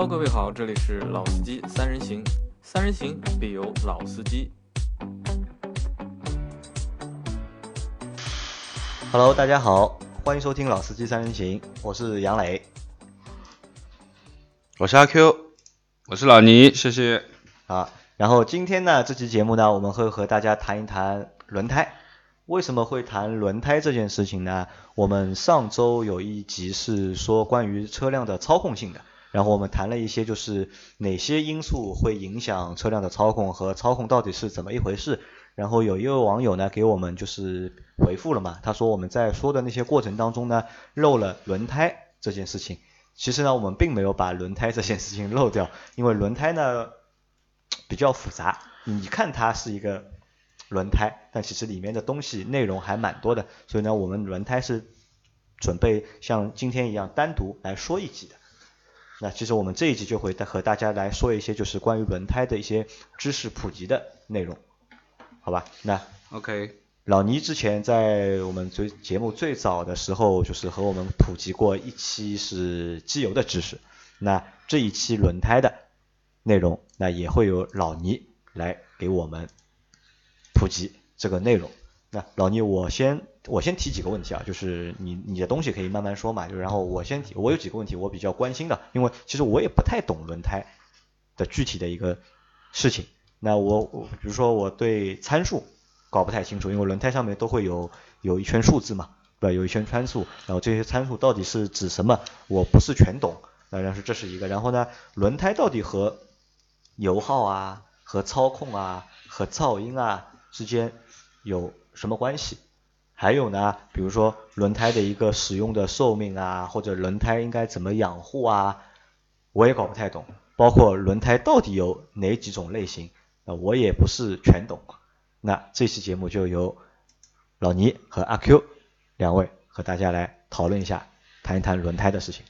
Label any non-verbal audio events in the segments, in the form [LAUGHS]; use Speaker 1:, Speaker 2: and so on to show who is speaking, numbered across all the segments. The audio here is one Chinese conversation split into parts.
Speaker 1: Hello，各位好，这里是老司机三人行，三人行必有老司机。
Speaker 2: Hello，大家好，欢迎收听《老司机三人行》，我是杨磊。
Speaker 3: 我是阿 Q，我是老倪，谢谢。
Speaker 2: 啊，然后今天呢，这期节目呢，我们会和大家谈一谈轮胎。为什么会谈轮胎这件事情呢？我们上周有一集是说关于车辆的操控性的，然后我们谈了一些就是哪些因素会影响车辆的操控和操控到底是怎么一回事。然后有一位网友呢给我们就是回复了嘛，他说我们在说的那些过程当中呢漏了轮胎这件事情。其实呢，我们并没有把轮胎这件事情漏掉，因为轮胎呢比较复杂，你看它是一个轮胎，但其实里面的东西内容还蛮多的，所以呢，我们轮胎是准备像今天一样单独来说一集的。那其实我们这一集就会和大家来说一些就是关于轮胎的一些知识普及的内容，好吧？那
Speaker 3: OK，
Speaker 2: 老倪之前在我们最节目最早的时候，就是和我们普及过一期是机油的知识。那这一期轮胎的内容，那也会有老倪来给我们普及这个内容。那老倪，我先我先提几个问题啊，就是你你的东西可以慢慢说嘛，就然后我先提，我有几个问题我比较关心的，因为其实我也不太懂轮胎的具体的一个事情。那我比如说我对参数搞不太清楚，因为轮胎上面都会有有一圈数字嘛，对吧？有一圈参数，然后这些参数到底是指什么，我不是全懂。那然后这是一个，然后呢，轮胎到底和油耗啊、和操控啊、和噪音啊之间有什么关系？还有呢，比如说轮胎的一个使用的寿命啊，或者轮胎应该怎么养护啊，我也搞不太懂。包括轮胎到底有哪几种类型，那我也不是全懂。那这期节目就由老倪和阿 Q 两位和大家来讨论一下，谈一谈轮胎的事情。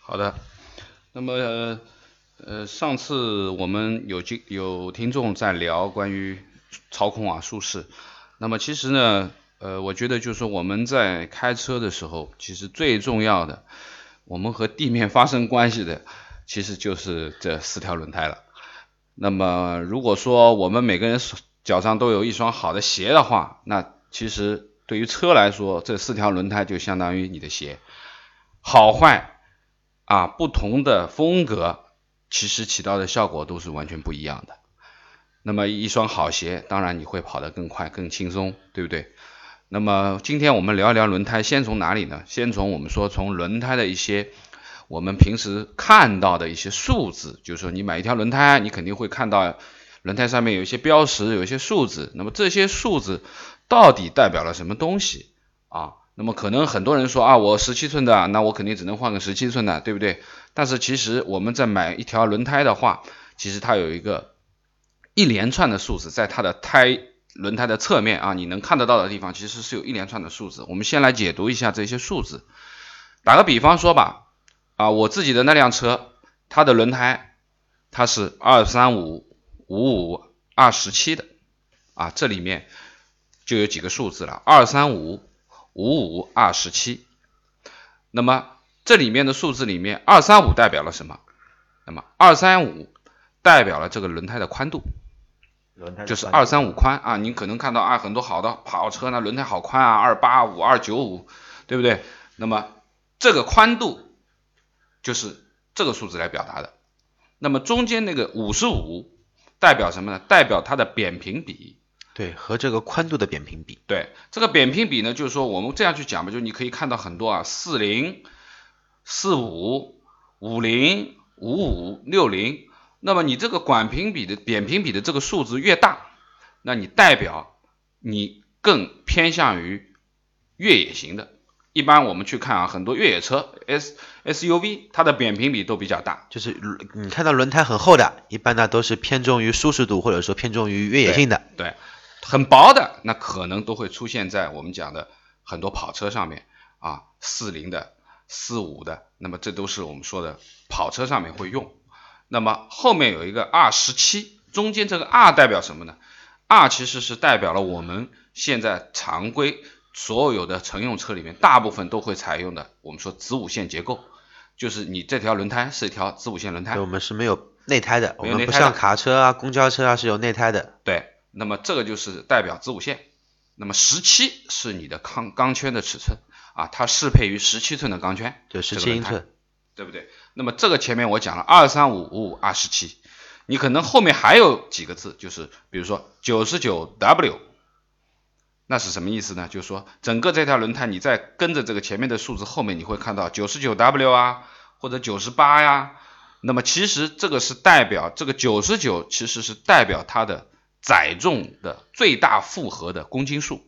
Speaker 3: 好的，那么呃呃，上次我们有听有听众在聊关于操控啊、舒适，那么其实呢，呃，我觉得就是说我们在开车的时候，其实最重要的，我们和地面发生关系的，其实就是这四条轮胎了。那么如果说我们每个人脚上都有一双好的鞋的话，那其实对于车来说，这四条轮胎就相当于你的鞋，好坏。啊，不同的风格其实起到的效果都是完全不一样的。那么一双好鞋，当然你会跑得更快、更轻松，对不对？那么今天我们聊一聊轮胎，先从哪里呢？先从我们说从轮胎的一些我们平时看到的一些数字，就是说你买一条轮胎，你肯定会看到轮胎上面有一些标识，有一些数字。那么这些数字到底代表了什么东西啊？那么可能很多人说啊，我十七寸的，那我肯定只能换个十七寸的，对不对？但是其实我们在买一条轮胎的话，其实它有一个一连串的数字，在它的胎轮胎的侧面啊，你能看得到的地方，其实是有一连串的数字。我们先来解读一下这些数字。打个比方说吧，啊，我自己的那辆车，它的轮胎它是二三五五五二十七的，啊，这里面就有几个数字了，二三五。五五二十七，那么这里面的数字里面，二三五代表了什么？那么二三五代表了这个轮胎的宽度，
Speaker 2: 轮胎
Speaker 3: 就是二三五宽啊。你可能看到啊，很多好的跑车呢，轮胎好宽啊，二八五、二九五，对不对？那么这个宽度就是这个数字来表达的。那么中间那个五十五代表什么呢？代表它的扁平比。
Speaker 4: 对，和这个宽度的扁平比。
Speaker 3: 对，这个扁平比呢，就是说我们这样去讲吧，就你可以看到很多啊，四零、四五、五零、五五、六零。那么你这个管平比的扁平比的这个数字越大，那你代表你更偏向于越野型的。一般我们去看啊，很多越野车 S SUV 它的扁平比都比较大，
Speaker 4: 就是你看到轮胎很厚的，一般呢都是偏重于舒适度或者说偏重于越野性的。
Speaker 3: 对。对很薄的，那可能都会出现在我们讲的很多跑车上面啊，四零的、四五的，那么这都是我们说的跑车上面会用。那么后面有一个 R 十七，中间这个 R 代表什么呢？R 其实是代表了我们现在常规所有的乘用车里面大部分都会采用的，我们说子午线结构。就是你这条轮胎是一条子午线轮胎，
Speaker 4: 我，们是没有内胎的，我们不像卡车啊、公交车啊是有内胎的。
Speaker 3: 对，那么这个就是代表子午线。那么十七是你的钢钢圈的尺寸啊，它适配于十七寸的钢圈，
Speaker 4: 对，十七英寸，
Speaker 3: 对不对？那么这个前面我讲了二三五五五二十七，你可能后面还有几个字，就是比如说九十九 W，那是什么意思呢？就是说整个这条轮胎，你再跟着这个前面的数字后面，你会看到九十九 W 啊，或者九十八呀。那么其实这个是代表这个九十九，其实是代表它的载重的最大负荷的公斤数，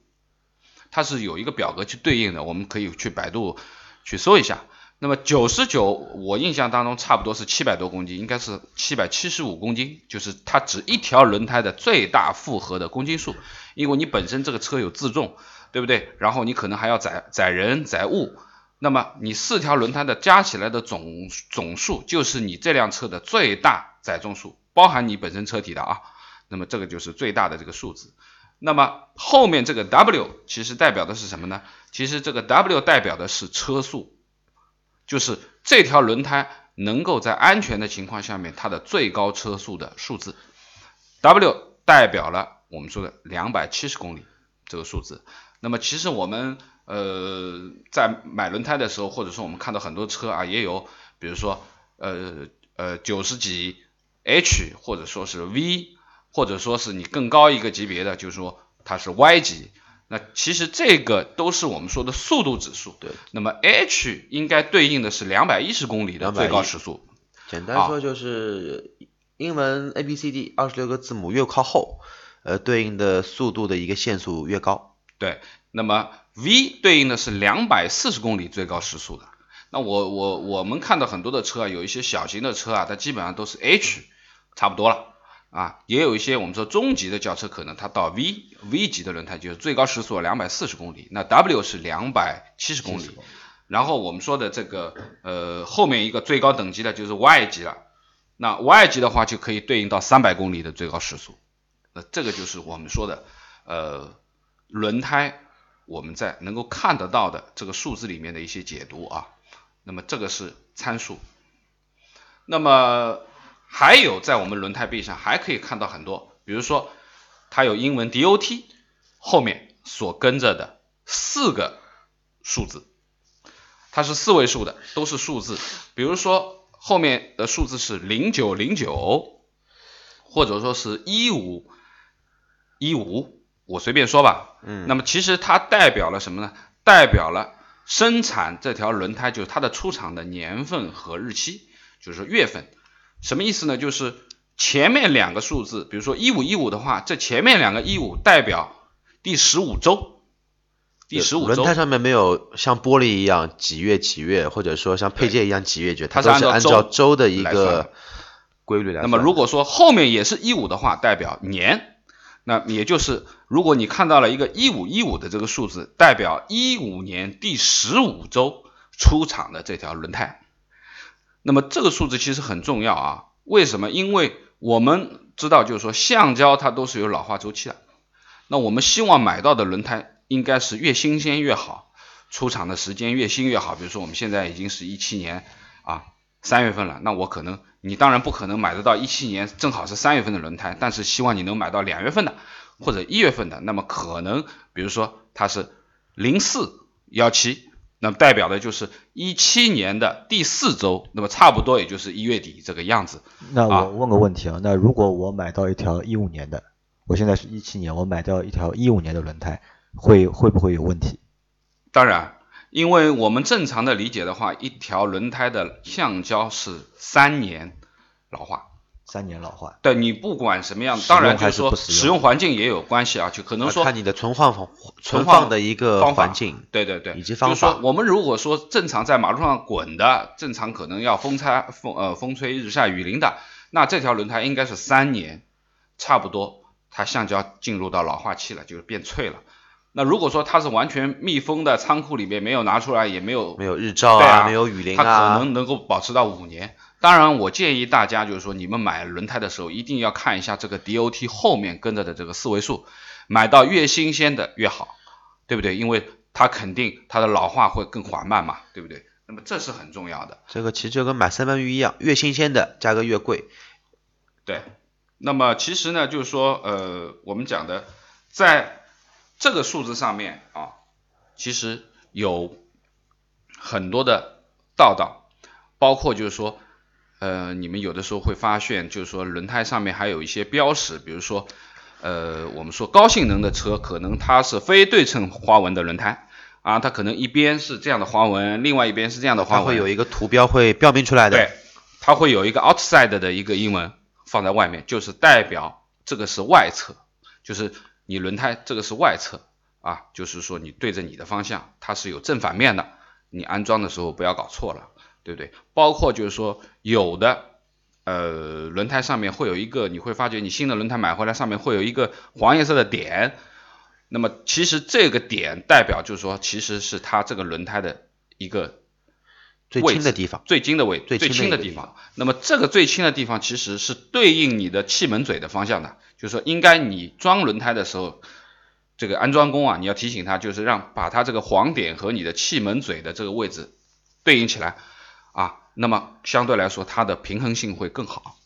Speaker 3: 它是有一个表格去对应的，我们可以去百度去搜一下。那么九十九，我印象当中差不多是七百多公斤，应该是七百七十五公斤，就是它指一条轮胎的最大负荷的公斤数。因为你本身这个车有自重，对不对？然后你可能还要载载人载物，那么你四条轮胎的加起来的总总数就是你这辆车的最大载重数，包含你本身车体的啊。那么这个就是最大的这个数字。那么后面这个 W 其实代表的是什么呢？其实这个 W 代表的是车速。就是这条轮胎能够在安全的情况下面，它的最高车速的数字，W 代表了我们说的两百七十公里这个数字。那么其实我们呃在买轮胎的时候，或者说我们看到很多车啊，也有比如说呃呃九十几 H，或者说是 V，或者说是你更高一个级别的，就是说它是 Y 级。那其实这个都是我们说的速度指数。
Speaker 4: 对。
Speaker 3: 那么 H 应该对应的是两百一十公里的最高时速。
Speaker 4: 简单说就是英文 A B C D 二十六个字母越靠后，呃，对应的速度的一个限速越高。
Speaker 3: 对。那么 V 对应的是两百四十公里最高时速的。那我我我们看到很多的车啊，有一些小型的车啊，它基本上都是 H，差不多了。啊，也有一些我们说中级的轿车，可能它到 V V 级的轮胎就是最高时速两百四十公里，那 W 是两百七十公里，然后我们说的这个呃后面一个最高等级的就是 Y 级了，那 Y 级的话就可以对应到三百公里的最高时速，那这个就是我们说的呃轮胎我们在能够看得到的这个数字里面的一些解读啊，那么这个是参数，那么。还有在我们轮胎背上还可以看到很多，比如说它有英文 DOT 后面所跟着的四个数字，它是四位数的，都是数字。比如说后面的数字是零九零九，或者说是一五一五，我随便说吧。
Speaker 4: 嗯。
Speaker 3: 那么其实它代表了什么呢？代表了生产这条轮胎就是它的出厂的年份和日期，就是月份。什么意思呢？就是前面两个数字，比如说一五一五的话，这前面两个一五代表第十五周，第十五周。
Speaker 4: 轮胎上面没有像玻璃一样几月几月，或者说像配件一样几月几月，
Speaker 3: 它
Speaker 4: 都是按照
Speaker 3: 周
Speaker 4: 的一个规律来。
Speaker 3: 那么如果说后面也是一五的话，代表年，那也就是如果你看到了一个一五一五的这个数字，代表一五年第十五周出厂的这条轮胎。那么这个数字其实很重要啊，为什么？因为我们知道，就是说橡胶它都是有老化周期的。那我们希望买到的轮胎应该是越新鲜越好，出厂的时间越新越好。比如说我们现在已经是一七年啊三月份了，那我可能你当然不可能买得到一七年正好是三月份的轮胎，但是希望你能买到两月份的或者一月份的。那么可能比如说它是零四幺七。那么代表的就是一七年的第四周，那么差不多也就是一月底这个样子。
Speaker 2: 那我问个问题啊，那如果我买到一条一五年的，我现在是一七年，我买到一条一五年的轮胎，会会不会有问题？
Speaker 3: 当然，因为我们正常的理解的话，一条轮胎的橡胶是三年老化。
Speaker 2: 三年老化，
Speaker 3: 对你不管什么样，当然就是说使用环境也有关系啊，就可能说
Speaker 4: 看你的存放存放的一个环境，
Speaker 3: 对对对，
Speaker 4: 以及方
Speaker 3: 法。就是说，我们如果说正常在马路上滚的，正常可能要风擦风呃风吹日晒雨淋的，那这条轮胎应该是三年，差不多它橡胶进入到老化期了，就是变脆了。那如果说它是完全密封的仓库里面没有拿出来，也没有
Speaker 4: 没有日照啊，没有雨淋
Speaker 3: 啊，它可能能够保持到五年。当然，我建议大家就是说，你们买轮胎的时候一定要看一下这个 DOT 后面跟着的这个四位数，买到越新鲜的越好，对不对？因为它肯定它的老化会更缓慢嘛，对不对？那么这是很重要的。
Speaker 4: 这个其实就跟买三文鱼一样，越新鲜的价格越贵。
Speaker 3: 对，那么其实呢，就是说，呃，我们讲的，在这个数字上面啊，其实有很多的道道，包括就是说，呃，你们有的时候会发现，就是说轮胎上面还有一些标识，比如说，呃，我们说高性能的车，可能它是非对称花纹的轮胎啊，它可能一边是这样的花纹，另外一边是这样的花纹，
Speaker 4: 它会有一个图标会标明出来的。
Speaker 3: 对，它会有一个 outside 的一个英文放在外面，就是代表这个是外侧，就是你轮胎这个是外侧啊，就是说你对着你的方向，它是有正反面的，你安装的时候不要搞错了，对不对？包括就是说有的呃轮胎上面会有一个，你会发觉你新的轮胎买回来上面会有一个黄颜色的点，那么其实这个点代表就是说其实是它这个轮胎的一个
Speaker 4: 最轻的地方
Speaker 3: 最轻的位
Speaker 4: 最轻的
Speaker 3: 地
Speaker 4: 方。
Speaker 3: 那么这个最轻的地方其实是对应你的气门嘴的方向的，就是说应该你装轮胎的时候，这个安装工啊，你要提醒他，就是让把他这个黄点和你的气门嘴的这个位置对应起来啊，那么相对来说它的平衡性会更好。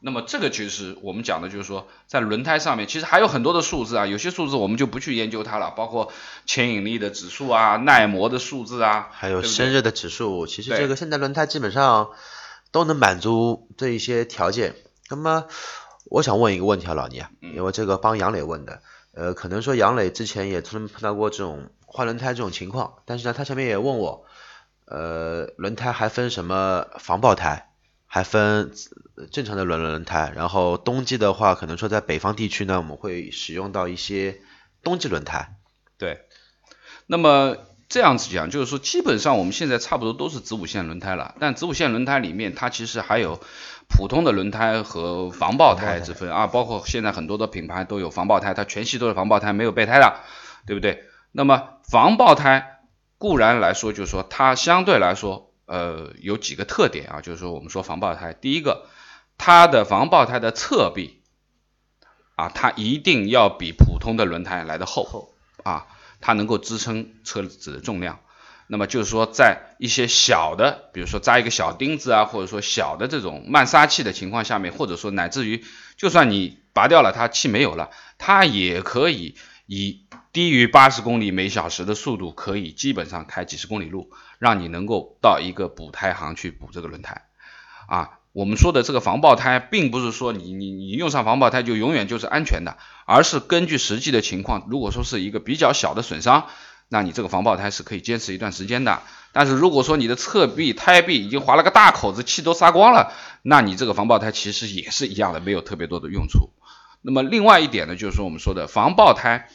Speaker 3: 那么这个就是我们讲的，就是说在轮胎上面，其实还有很多的数字啊，有些数字我们就不去研究它了，包括牵引力的指数啊、耐磨的数字啊，
Speaker 4: 还有生热的指数，其实这个现在轮胎基本上都能满足这一些条件。那么我想问一个问题啊，老倪啊，
Speaker 3: 嗯
Speaker 4: 因为这个帮杨磊问的，呃，可能说杨磊之前也曾碰到过这种换轮胎这种情况，但是呢，他前面也问我，呃，轮胎还分什么防爆胎，还分呃正常的轮轮胎，然后冬季的话，可能说在北方地区呢，我们会使用到一些冬季轮胎。
Speaker 3: 对，那么这样子讲，就是说，基本上我们现在差不多都是子午线轮胎了，但子午线轮胎里面，它其实还有普通的轮胎和防爆胎之分啊，包括现在很多的品牌都有防爆胎，它全系都是防爆胎，没有备胎的，对不对？那么防爆胎固然来说，就是说它相对来说，呃，有几个特点啊，就是说我们说防爆胎，第一个，它的防爆胎的侧壁啊，它一定要比普通的轮胎来的厚啊，它能够支撑车子的重量。那么就是说，在一些小的，比如说扎一个小钉子啊，或者说小的这种慢撒气的情况下面，或者说乃至于，就算你拔掉了它气没有了，它也可以以低于八十公里每小时的速度，可以基本上开几十公里路，让你能够到一个补胎行去补这个轮胎。啊，我们说的这个防爆胎，并不是说你你你用上防爆胎就永远就是安全的，而是根据实际的情况，如果说是一个比较小的损伤，那你这个防爆胎是可以坚持一段时间的。但是如果说你的侧壁、胎壁已经划了个大口子，气都撒光了，那你这个防爆胎其实也是一样的，没有特别多的用处。那么另外一点呢，就是说我们说的防爆胎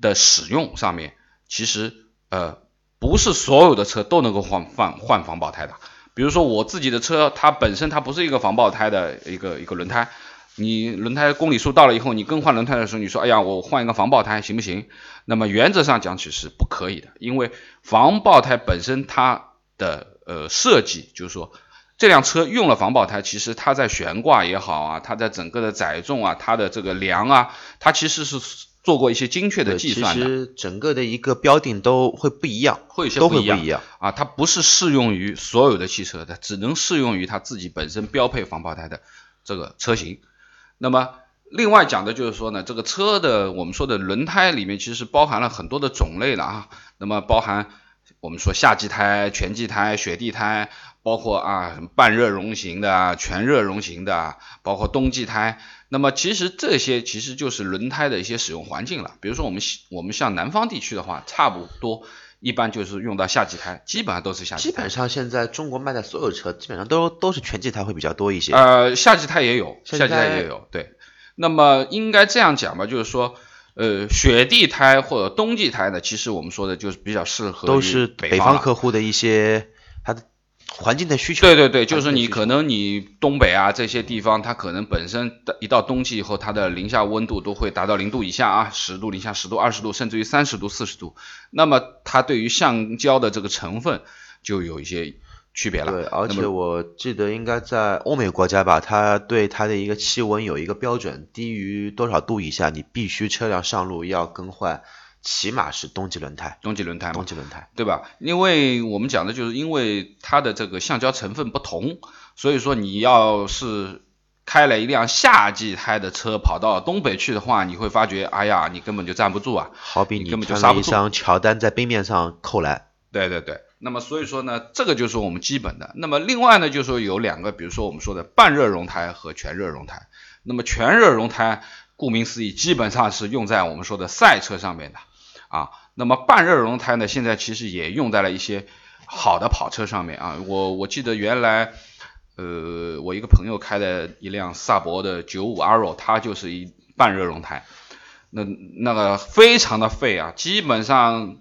Speaker 3: 的使用上面，其实呃不是所有的车都能够换换换防爆胎的。比如说我自己的车，它本身它不是一个防爆胎的一个一个轮胎，你轮胎公里数到了以后，你更换轮胎的时候，你说哎呀我换一个防爆胎行不行？那么原则上讲起是不可以的，因为防爆胎本身它的呃设计就是说。这辆车用了防爆胎，其实它在悬挂也好啊，它在整个的载重啊，它的这个梁啊，它其实是做过一些精确的计算的，
Speaker 4: 其实整个的一个标定都会不一样，
Speaker 3: 会有些
Speaker 4: 都
Speaker 3: 不一样
Speaker 4: 会不一样。
Speaker 3: 啊，它不是适用于所有的汽车的，只能适用于它自己本身标配防爆胎的这个车型。那么另外讲的就是说呢，这个车的我们说的轮胎里面其实是包含了很多的种类了啊，那么包含我们说夏季胎、全季胎、雪地胎，包括啊什么半热熔型的啊、全热熔型的啊，包括冬季胎。那么其实这些其实就是轮胎的一些使用环境了。比如说我们西我们像南方地区的话，差不多一般就是用到夏季胎，基本上都是夏季胎。
Speaker 4: 基本上现在中国卖的所有车，基本上都都是全季胎会比较多一些。
Speaker 3: 呃，夏季胎也有，夏季
Speaker 4: 胎
Speaker 3: 胎也有，对。那么应该这样讲吧，就是说，呃，雪地胎或者冬季胎呢，其实我们说的就是比较适合于
Speaker 4: 都是北
Speaker 3: 方
Speaker 4: 客户的一些它的环境的需求。
Speaker 3: 对对对，就是你可能你东北啊这些地方，它可能本身的一到冬季以后，它的零下温度都会达到零度以下啊，十度、零下十度、二十度，甚至于三十度、四十度。那么它对于橡胶的这个成分就有一些区别了。
Speaker 4: 对，而且我记得应该在欧美国家吧，它对它的一个气温有一个标准，低于多少度以下，你必须车辆上路要更换起码是冬季轮胎，
Speaker 3: 冬季轮胎
Speaker 4: 冬，季轮胎。
Speaker 3: 对吧？因为我们讲的就是因为它的这个橡胶成分不同，所以说你要是开了一辆夏季胎的车跑到东北去的话，你会发觉，哎呀，你根本就站不住啊。
Speaker 4: 好比你
Speaker 3: 你根本就
Speaker 4: 穿
Speaker 3: 刹不住
Speaker 4: 了一双乔丹在冰面上扣篮，
Speaker 3: 对对对，那么所以说呢，这个就是我们基本的。那么另外呢，就是说有两个，比如说我们说的半热熔胎和全热熔胎。那么全热熔胎，顾名思义，基本上是用在我们说的赛车上面的啊。那么半热熔胎呢，现在其实也用在了一些好的跑车上面啊。我我记得原来，呃，我一个朋友开的一辆萨博的九五 Arrow，它就是一半热熔胎，那那个非常的费啊，基本上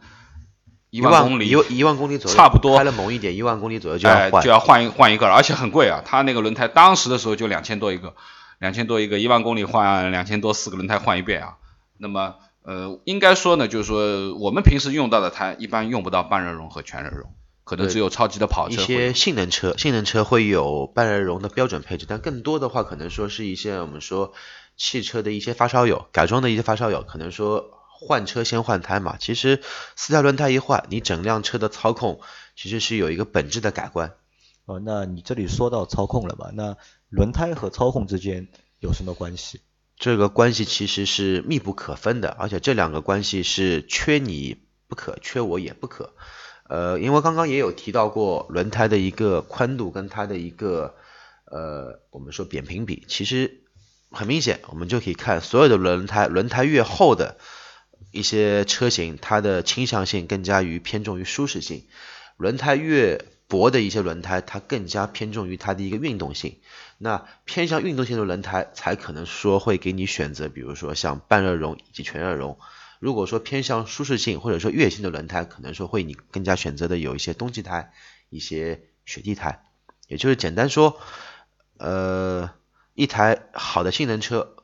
Speaker 3: 一
Speaker 4: 一
Speaker 3: 万公里
Speaker 4: 一一万公里左右，
Speaker 3: 差不多
Speaker 4: 开了猛一点，一万公里左右就要换。
Speaker 3: 哎就要换一换一个了，而且很贵啊。它那个轮胎当时的时候就两千多一个，两千多一个，一万公里换两千多，四个轮胎换一遍啊。那么呃，应该说呢，就是说我们平时用到的胎一般用不到半热熔和全热熔，可能只有超级的跑
Speaker 4: 一
Speaker 3: 车一
Speaker 4: 些性能车，性能车会有半热熔的标准配置，但更多的话，可能说是一些我们说汽车的一些发烧友，改装的一些发烧友，可能说换车先换胎嘛。其实四条轮胎一换，你整辆车的操控其实是有一个本质的改观。
Speaker 2: 哦，那你这里说到操控了嘛？那轮胎和操控之间有什么关系？
Speaker 4: 这个关系其实是密不可分的，而且这两个关系是缺你不可，缺我也不可。呃，因为刚刚也有提到过轮胎的一个宽度跟它的一个呃，我们说扁平比，其实很明显，我们就可以看所有的轮胎，轮胎越厚的一些车型，它的倾向性更加于偏重于舒适性；轮胎越薄的一些轮胎，它更加偏重于它的一个运动性。那偏向运动性的轮胎才可能说会给你选择，比如说像半热熔以及全热熔。如果说偏向舒适性或者说越野性的轮胎，可能说会你更加选择的有一些冬季胎、一些雪地胎。也就是简单说，呃，一台好的性能车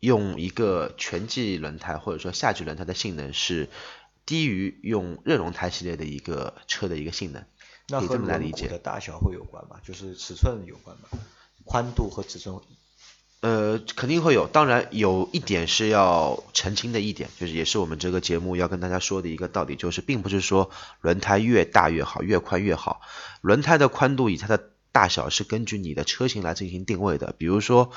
Speaker 4: 用一个全季轮胎或者说夏季轮胎的性能是低于用热熔胎系列的一个车的一个性能。可以
Speaker 2: 那和
Speaker 4: 这么来理解
Speaker 2: 轮毂的大小会有关吗？就是尺寸有关吗？宽度和尺寸
Speaker 4: 呃，肯定会有。当然，有一点是要澄清的一点，就是也是我们这个节目要跟大家说的一个道理，就是并不是说轮胎越大越好，越宽越好。轮胎的宽度以它的大小是根据你的车型来进行定位的。比如说，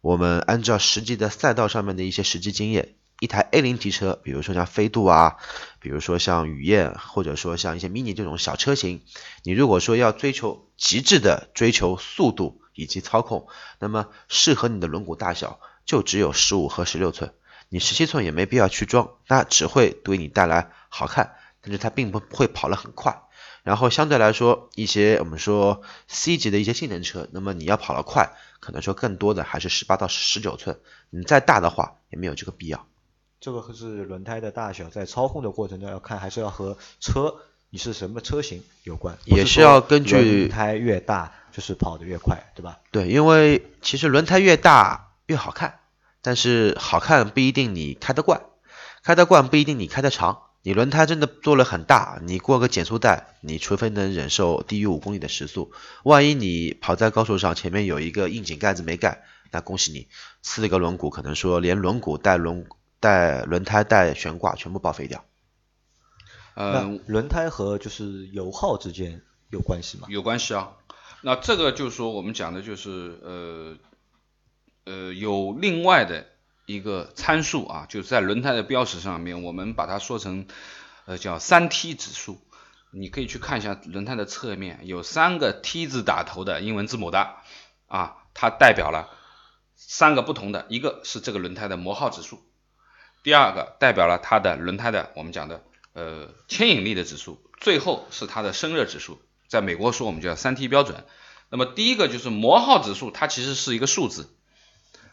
Speaker 4: 我们按照实际的赛道上面的一些实际经验，一台 A 零级车，比如说像飞度啊，比如说像雨燕，或者说像一些 mini 这种小车型，你如果说要追求极致的追求速度以及操控，那么适合你的轮毂大小就只有十五和十六寸，你十七寸也没必要去装，那只会对你带来好看，但是它并不会跑得很快。然后相对来说，一些我们说 C 级的一些性能车，那么你要跑得快，可能说更多的还是十八到十九寸，你再大的话也没有这个必要。
Speaker 2: 这个是轮胎的大小，在操控的过程中要看，还是要和车你是什么车型有关，
Speaker 4: 也是要根据
Speaker 2: 轮胎越大就是跑得越快，对吧？
Speaker 4: 对，因为其实轮胎越大越好看，但是好看不一定你开得惯，开得惯不一定你开得长。你轮胎真的做了很大，你过个减速带，你除非能忍受低于五公里的时速，万一你跑在高速上，前面有一个硬井盖子没盖，那恭喜你，四个轮毂可能说连轮毂带轮带轮胎带悬挂全部报废掉。
Speaker 3: 呃
Speaker 2: 轮胎和就是油耗之间有关系吗？
Speaker 3: 有关系啊。那这个就是说我们讲的就是呃呃有另外的一个参数啊，就是在轮胎的标识上面，我们把它说成呃叫三 T 指数。你可以去看一下轮胎的侧面，有三个 T 字打头的英文字母的啊，它代表了三个不同的，一个是这个轮胎的磨耗指数，第二个代表了它的轮胎的我们讲的呃牵引力的指数，最后是它的生热指数。在美国说我们叫三 T 标准。那么第一个就是磨耗指数，它其实是一个数字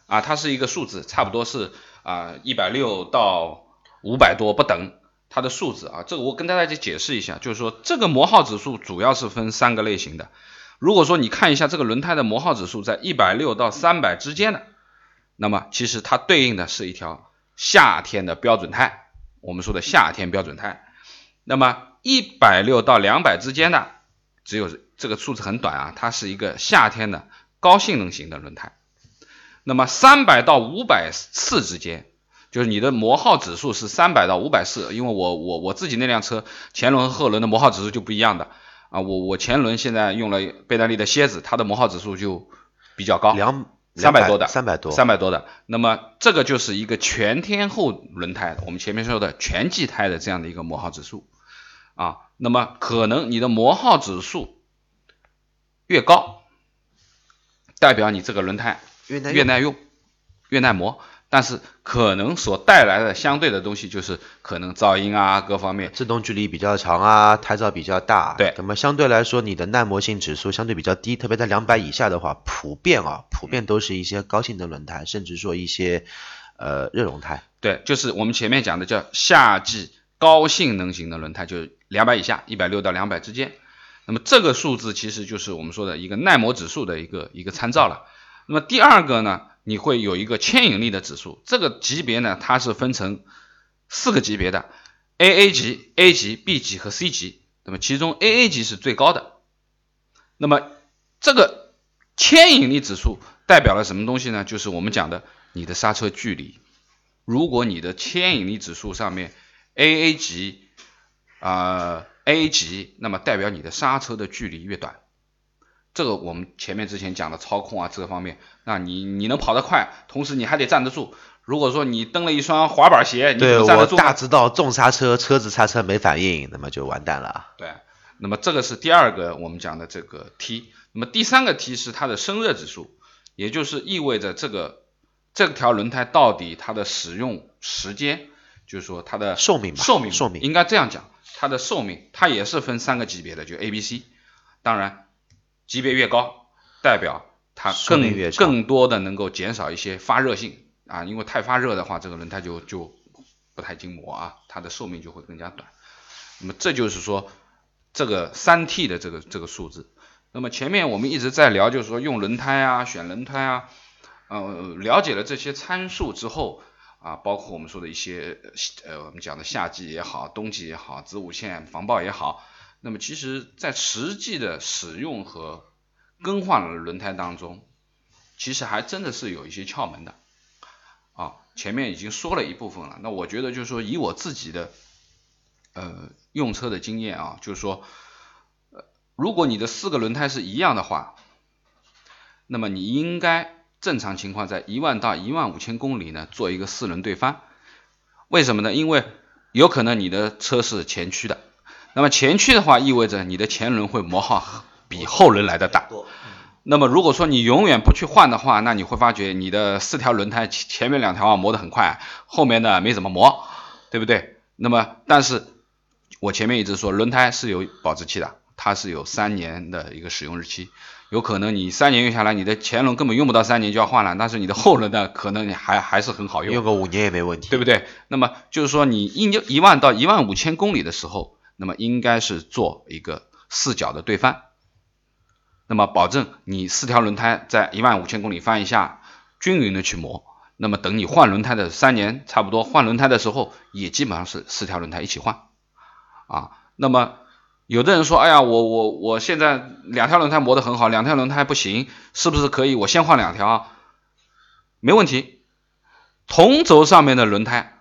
Speaker 3: 啊，它是一个数字，差不多是啊一百六到五百多不等，它的数字啊，这个我跟大家就解释一下，就是说这个磨耗指数主要是分三个类型的。如果说你看一下这个轮胎的磨耗指数在一百六到三百之间的，那么其实它对应的是一条夏天的标准胎，我们说的夏天标准胎。那么一百六到两百之间的，只有这个数字很短啊，它是一个夏天的高性能型的轮胎。那么三百到五百四之间，就是你的磨耗指数是三百到五百四，因为我我我自己那辆车前轮和后轮的磨耗指数就不一样的啊，我我前轮现在用了贝耐力的蝎子，它的磨耗指数就比较高，
Speaker 4: 两
Speaker 3: 三百多的，
Speaker 4: 三百多，
Speaker 3: 三百多的。那么这个就是一个全天候轮胎，我们前面说的全季胎的这样的一个磨耗指数啊。那么可能你的磨耗指数越高，代表你这个轮胎
Speaker 4: 越耐
Speaker 3: 越耐用，越耐磨。但是可能所带来的相对的东西就是可能噪音啊各方面，
Speaker 4: 制动距离比较长啊，胎噪比较大。
Speaker 3: 对，
Speaker 4: 那么相对来说你的耐磨性指数相对比较低，特别在两百以下的话，普遍啊，普遍都是一些高性能轮胎，甚至说一些呃热熔胎。
Speaker 3: 对，就是我们前面讲的叫夏季高性能型的轮胎，就是两百以下，一百六到两百之间。那么这个数字其实就是我们说的一个耐磨指数的一个一个参照了。那么第二个呢？你会有一个牵引力的指数，这个级别呢，它是分成四个级别的，AA 级、A 级、B 级和 C 级。那么其中 AA 级是最高的。那么这个牵引力指数代表了什么东西呢？就是我们讲的你的刹车距离。如果你的牵引力指数上面 AA 级啊 A 级，那么代表你的刹车的距离越短。这个我们前面之前讲的操控啊，这个方面，那你你能跑得快，同时你还得站得住。如果说你蹬了一双滑板鞋，你站得住
Speaker 4: 我大知道重刹车，车子刹车没反应，那么就完蛋了。
Speaker 3: 对，那么这个是第二个我们讲的这个 T。那么第三个 T 是它的生热指数，也就是意味着这个这条轮胎到底它的使用时间，就是说它的
Speaker 4: 寿命吧
Speaker 3: 寿命
Speaker 4: 寿命
Speaker 3: 应该这样讲，它的寿命它也是分三个级别的，就 A、B、C。当然，级别越高，代表它更
Speaker 4: 越
Speaker 3: 更多的能够减少一些发热性啊，因为太发热的话，这个轮胎就就不太经磨啊，它的寿命就会更加短。那么这就是说这个三 T 的这个这个数字。那么前面我们一直在聊，就是说用轮胎啊、选轮胎啊，呃，了解了这些参数之后啊，包括我们说的一些呃我们讲的夏季也好、冬季也好、子午线防爆也好，那么其实在实际的使用和更换轮胎当中，其实还真的是有一些窍门的啊。前面已经说了一部分了，那我觉得就是说以我自己的呃用车的经验啊，就是说，呃，如果你的四个轮胎是一样的话，那么你应该正常情况在一万到一万五千公里呢做一个四轮对翻。为什么呢？因为有可能你的车是前驱的，那么前驱的话意味着你的前轮会磨耗比后轮来的大。那么如果说你永远不去换的话，那你会发觉你的四条轮胎前前面两条啊磨得很快，后面呢没怎么磨，对不对？那么但是我前面一直说轮胎是有保质期的，它是有三年的一个使用日期，有可能你三年用下来，你的前轮根本用不到三年就要换了，但是你的后轮呢，可能你还还是很好用，
Speaker 4: 用个五年也没问题，
Speaker 3: 对不对？那么就是说你一一万到一万五千公里的时候，那么应该是做一个四角的对翻，那么保证你四条轮胎在一万五千公里翻一下，均匀的去磨。那么等你换轮胎的三年差不多换轮胎的时候，也基本上是四条轮胎一起换啊。那么有的人说，哎呀，我我我现在两条轮胎磨得很好，两条轮胎不行，是不是可以我先换两条？没问题，同轴上面的轮胎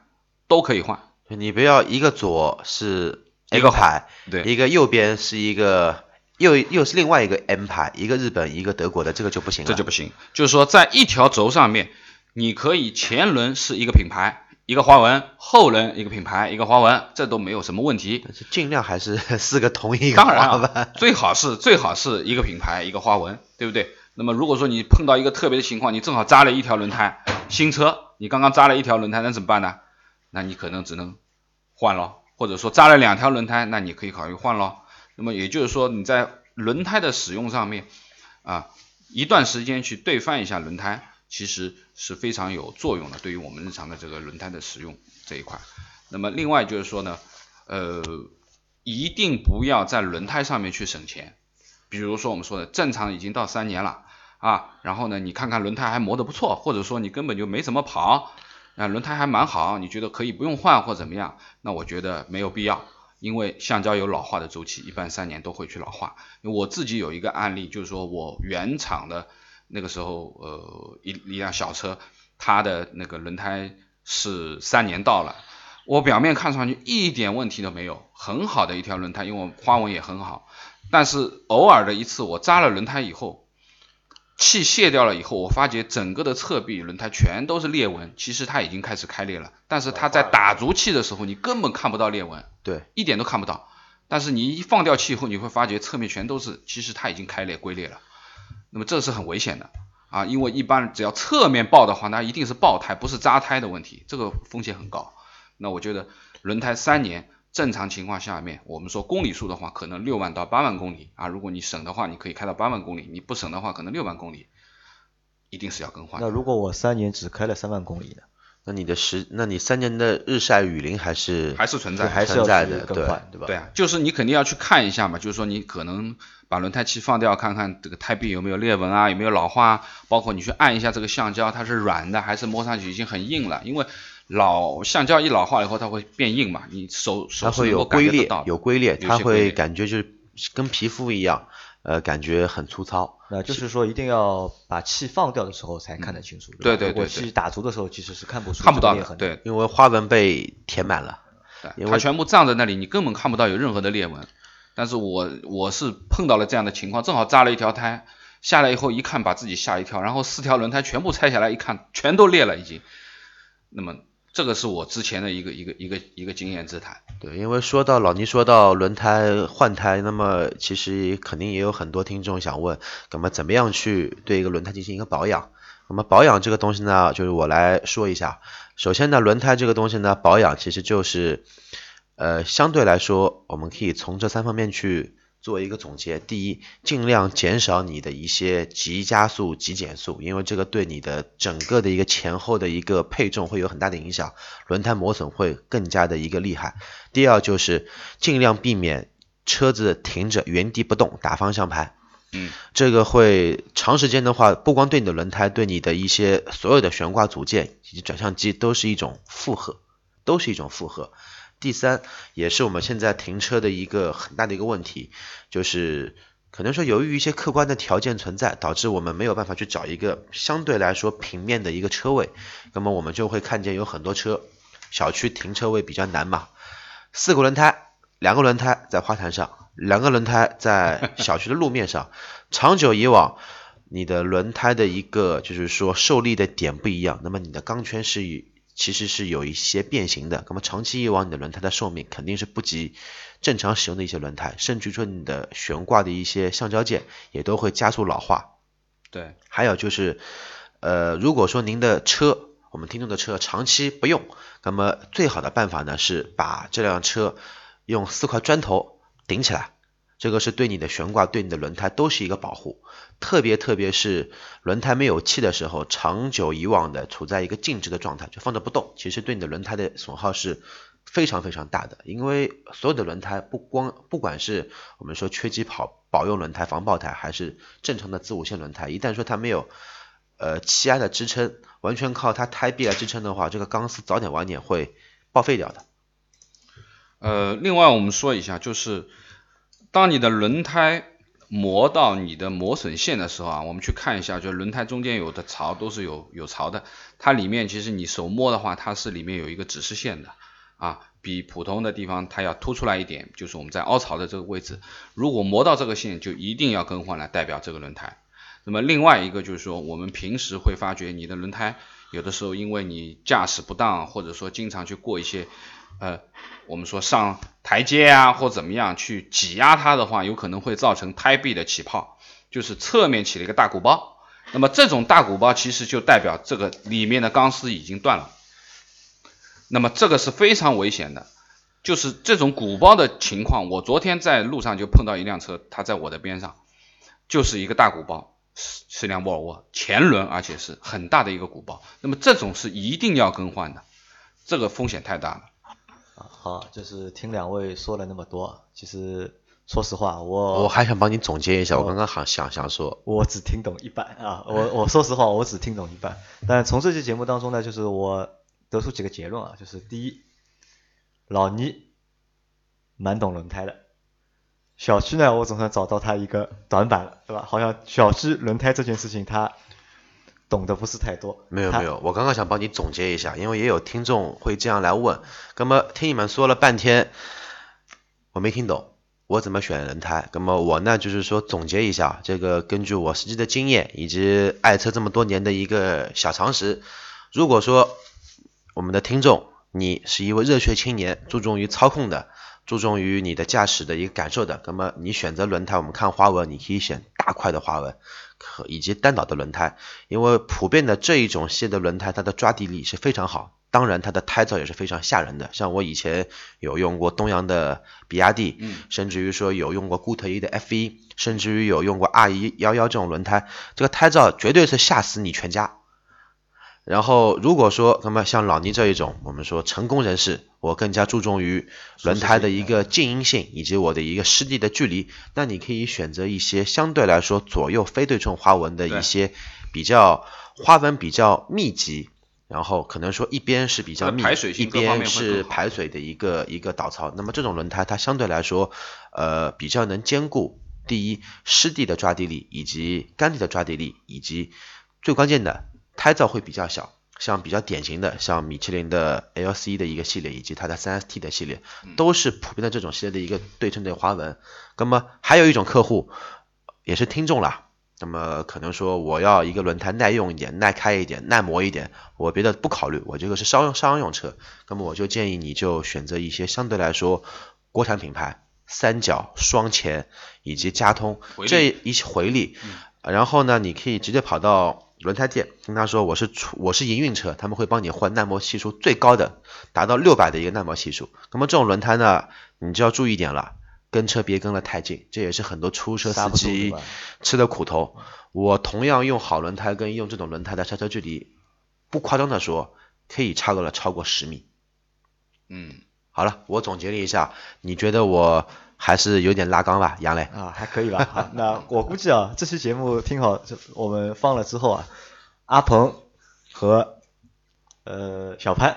Speaker 3: 都可以换。
Speaker 4: 你不要一个左是
Speaker 3: 一个
Speaker 4: 牌，
Speaker 3: 对
Speaker 4: 一个右边是一个又又是另外一个 M 牌，一个日本一个德国的，这个就不行了。
Speaker 3: 这就不行。就是说，在一条轴上面，你可以前轮是一个品牌，一个花纹，后轮一个品牌，一个花纹，这都没有什么问题。
Speaker 4: 但是尽量还是 [LAUGHS] 四个同一个
Speaker 3: 当然啊
Speaker 4: 花瓣。，
Speaker 3: 最好是最好是一个品牌，一个花纹，对不对？那么如果说你碰到一个特别的情况，你正好扎了一条轮胎，新车，你刚刚扎了一条轮胎，那怎么办呢？那你可能只能换咯，或者说扎了两条轮胎，那你可以考虑换咯。那么也就是说你在轮胎的使用上面啊，一段时间去对翻一下轮胎，其实是非常有作用的，对于我们日常的这个轮胎的使用这一块。那么另外就是说呢，呃，一定不要在轮胎上面去省钱。比如说我们说的正常已经到三年了啊，然后呢，你看看轮胎还磨得不错，或者说你根本就没怎么跑，那，轮胎还蛮好，你觉得可以不用换或怎么样？那我觉得没有必要，因为橡胶有老化的周期，一般三年都会去老化。我自己有一个案例，就是说我原厂的那个时候，呃，一一辆小车，它的那个轮胎是三年到了，我表面看上去一点问题都没有，很好的一条轮胎，因为我花纹也很好。但是偶尔的一次，我扎了轮胎以后，气卸掉了以后，我发觉整个的侧壁轮胎全都是裂纹，其实它已经开始开裂了。但是它在打足气的时候，你根本看不到裂纹，
Speaker 4: 对，
Speaker 3: 一点都看不到。但是你一放掉气以后，你会发觉侧面全都是，其实它已经开裂龟裂了。那么这是很危险的啊，因为一般只要侧面爆的话，那一定是爆胎，不是扎胎的问题，这个风险很高。那我觉得轮胎三年。正常情况下面，我们说公里数的话，可能六万到八万公里啊。如果你省的话，你可以开到八万公里；你不省的话，可能六万公里，一定是要更换。
Speaker 2: 那如果我三年只开了三万公里呢？
Speaker 4: 那你的时，那你三年的日晒雨淋还是
Speaker 3: 还是存在，
Speaker 2: 还是
Speaker 4: 存在的，
Speaker 2: 更换，对吧？
Speaker 3: 对啊，就是你肯定要去看一下嘛，就是说你可能把轮胎漆放掉，看看这个胎壁有没有裂纹啊，有没有老化，包括你去按一下这个橡胶，它是软的还是摸上去已经很硬了，因为。老橡胶一老化以后，它会变硬嘛？你手手
Speaker 4: 会有龟裂，有龟裂，它会感觉就是跟皮肤一样，呃，感觉很粗糙。
Speaker 2: 那就是说，一定要把气放掉的时候才看得清楚。
Speaker 3: 对对对。
Speaker 2: 气打足的时候，其实是看不出
Speaker 3: 看不到的。对，
Speaker 4: 因为花纹被填满了，
Speaker 3: 它全部胀在那里，你根本看不到有任何的裂纹。但是我我是碰到了这样的情况，正好扎了一条胎，下来以后一看，把自己吓一跳，然后四条轮胎全部拆下来一看，全都裂了已经。那么。这个是我之前的一个一个一个一个经验之谈。
Speaker 4: 对，因为说到老倪说到轮胎换胎，那么其实肯定也有很多听众想问，那么怎么样去对一个轮胎进行一个保养？那么保养这个东西呢，就是我来说一下。首先呢，轮胎这个东西呢，保养其实就是，呃，相对来说，我们可以从这三方面去。做一个总结，第一，尽量减少你的一些急加速、急减速，因为这个对你的整个的一个前后的一个配重会有很大的影响，轮胎磨损会更加的一个厉害。第二就是尽量避免车子停着原地不动打方向盘，
Speaker 3: 嗯，
Speaker 4: 这个会长时间的话，不光对你的轮胎，对你的一些所有的悬挂组件以及转向机都是一种负荷，都是一种负荷。第三，也是我们现在停车的一个很大的一个问题，就是可能说由于一些客观的条件存在，导致我们没有办法去找一个相对来说平面的一个车位，那么我们就会看见有很多车，小区停车位比较难嘛，四个轮胎，两个轮胎在花坛上，两个轮胎在小区的路面上，[LAUGHS] 长久以往，你的轮胎的一个就是说受力的点不一样，那么你的钢圈是以。其实是有一些变形的，那么长期以往，你的轮胎的寿命肯定是不及正常使用的一些轮胎，甚至说你的悬挂的一些橡胶件也都会加速老化。
Speaker 3: 对，
Speaker 4: 还有就是，呃，如果说您的车，我们听众的车长期不用，那么最好的办法呢是把这辆车用四块砖头顶起来。这个是对你的悬挂、对你的轮胎都是一个保护，特别特别是轮胎没有气的时候，长久以往的处在一个静止的状态，就放着不动，其实对你的轮胎的损耗是非常非常大的。因为所有的轮胎，不光不管是我们说缺机跑保用轮胎、防爆胎，还是正常的子午线轮胎，一旦说它没有呃气压的支撑，完全靠它胎壁来支撑的话，这个钢丝早点晚点会报废掉的。
Speaker 3: 呃，另外我们说一下，就是。当你的轮胎磨到你的磨损线的时候啊，我们去看一下，就轮胎中间有的槽都是有有槽的，它里面其实你手摸的话，它是里面有一个指示线的啊，比普通的地方它要凸出来一点，就是我们在凹槽的这个位置，如果磨到这个线，就一定要更换来代表这个轮胎。那么另外一个就是说，我们平时会发觉你的轮胎有的时候因为你驾驶不当，或者说经常去过一些。呃，我们说上台阶啊，或怎么样去挤压它的话，有可能会造成胎壁的起泡，就是侧面起了一个大鼓包。那么这种大鼓包其实就代表这个里面的钢丝已经断了。那么这个是非常危险的，就是这种鼓包的情况。我昨天在路上就碰到一辆车，它在我的边上，就是一个大鼓包，是是辆沃尔沃前轮，而且是很大的一个鼓包。那么这种是一定要更换的，这个风险太大了。
Speaker 2: 好，就是听两位说了那么多，其实说实话，我
Speaker 4: 我还想帮你总结一下，我刚刚想想想说，
Speaker 2: 我只听懂一半啊，我我说实话，我只听懂一半。但从这期节目当中呢，就是我得出几个结论啊，就是第一，老倪蛮懂轮胎的，小区呢，我总算找到他一个短板了，对吧？好像小区轮胎这件事情他懂得不是太多。
Speaker 4: 没有没有，我刚刚想帮你总结一下，因为也有听众会这样来问，那么听你们说了半天，我没听懂，我怎么选轮胎？那么我呢就是说总结一下，这个根据我实际的经验以及爱车这么多年的一个小常识，如果说我们的听众你是一位热血青年，注重于操控的，注重于你的驾驶的一个感受的，那么你选择轮胎，我们看花纹，你可以选大块的花纹。和以及单导的轮胎，因为普遍的这一种系列的轮胎，它的抓地力是非常好，当然它的胎噪也是非常吓人的。像我以前有用过东阳的比亚迪，
Speaker 3: 嗯
Speaker 4: 甚至于说有用过固特异的 F 1甚至于有用过 R 一幺幺这种轮胎，这个胎噪绝对是吓死你全家。然后如果说那么像老倪这一种，我们说成功人士，我更加注重于轮胎的一个静音性以及我的一个湿地的距离，那你可以选择一些相对来说左右非对称花纹的一些比较花纹比较密集，然后可能说一边是比较密，
Speaker 3: 排水性
Speaker 4: 一边是排水的一个一个导槽。那么这种轮胎它相对来说，呃，比较能兼顾第一湿地的抓地力以及干地的抓地力，以及最关键的胎噪会比较小。像比较典型的，像米其林的 LC 的一个系列，以及它的 3ST 的系列，都是普遍的这种系列的一个对称的花纹。那么还有一种客户，也是听众啦，那么可能说我要一个轮胎耐用一点、耐开一点、耐磨一点，我别的不考虑，我这个是商用商用车，那么我就建议你就选择一些相对来说国产品牌，三角、双前以及佳通这一些回力，然后呢，你可以直接跑到轮胎店跟他说我是出我是营运车，他们会帮你换耐磨系数最高的，达到六百的一个耐磨系数。那么这种轮胎呢，你就要注意一点了，跟车别跟得太近，这也是很多出租车司机吃的苦头。我同样用好轮胎跟用这种轮胎的刹车距离，不夸张的说，可以差到了超过十米。
Speaker 3: 嗯，
Speaker 4: 好了，我总结了一下，你觉得我还是有点拉缸吧，杨磊？
Speaker 2: 啊，还可以吧。好，那我估计啊，这期节目听好，这我们放了之后啊，阿鹏和呃小潘，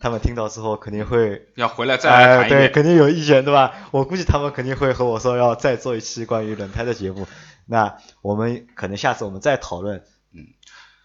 Speaker 2: 他们听到之后肯定会，
Speaker 3: 要回来再来
Speaker 2: 哎，对，
Speaker 3: 谈一遍。
Speaker 2: 肯定有意见，对吧？我估计他们肯定会和我说要再做一期关于轮胎的节目。那我们可能下次我们再讨论，
Speaker 3: 嗯，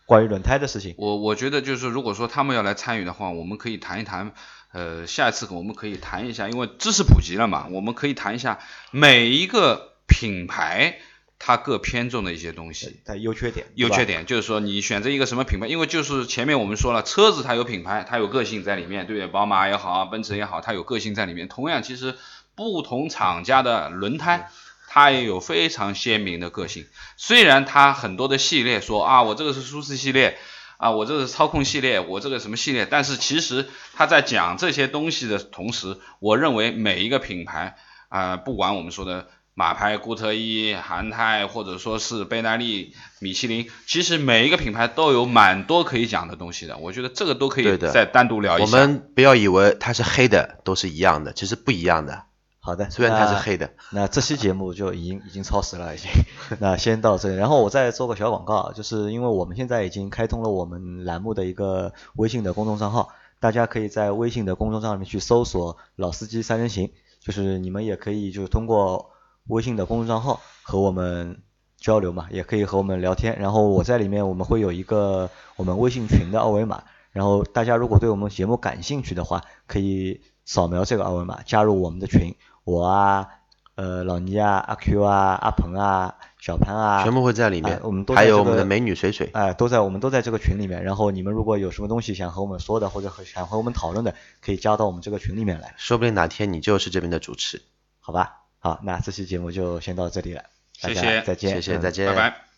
Speaker 2: 关于轮胎的事情。
Speaker 3: 我我觉得就是，如果说他们要来参与的话，我们可以谈一谈，呃，下一次我们可以谈一下，因为知识普及了嘛，我们可以谈一下每一个品牌它各偏重的一些东西。
Speaker 2: 它优缺点，
Speaker 3: 优缺点就是说，你选择一个什么品牌，因为就是前面我们说了，车子它有品牌，它有个性在里面，对不对？宝马也好啊，奔驰也好，它有个性在里面。同样，其实不同厂家的轮胎，它也有非常鲜明的个性。虽然它很多的系列说啊，我这个是舒适系列，啊，我这个是操控系列，我这个什么系列，但是其实他在讲这些东西的同时，我认为每一个品牌啊、不管我们说的马牌、固特异、韩泰，或者说是贝耐利、米其林，其实每一个品牌都有蛮多可以讲的东西的。我觉得这个都可以再单独聊一下我。
Speaker 4: 们不要以为它是黑的都是一样的，其实不一样的。
Speaker 2: 好的，
Speaker 4: 虽然它是黑的，
Speaker 2: 那这期节目就已经已经超时了，已经。[LAUGHS] 那先到这里，然后我再做个小广告啊，就是因为我们现在已经开通了我们栏目的一个微信的公众账号，大家可以在微信的公众账号里面去搜索“老司机三人行”，就是你们也可以就是通过微信的公众账号和我们交流嘛，也可以和我们聊天。然后我在里面我们会有一个我们微信群的二维码，然后大家如果对我们节目感兴趣的话，可以扫描这个二维码加入我们的群。我啊，呃，老倪啊，阿 Q 啊，阿鹏啊，小潘啊，
Speaker 4: 全部会在里面
Speaker 2: 哎。我们都
Speaker 4: 还
Speaker 2: 在这个
Speaker 4: 有我们的美女水水。
Speaker 2: 哎、都在我们都在这个群里面。然后你们如果有什么东西想和我们说的，或者和想和我们讨论的，可以加到我们这个群里面来，
Speaker 4: 说不定哪天你就是这边的主持。
Speaker 2: 好吧？好，那这期节目就先到这里了，大家
Speaker 3: 谢谢
Speaker 2: 再见，
Speaker 4: 谢谢，
Speaker 2: 嗯
Speaker 4: 再见。
Speaker 3: 拜拜。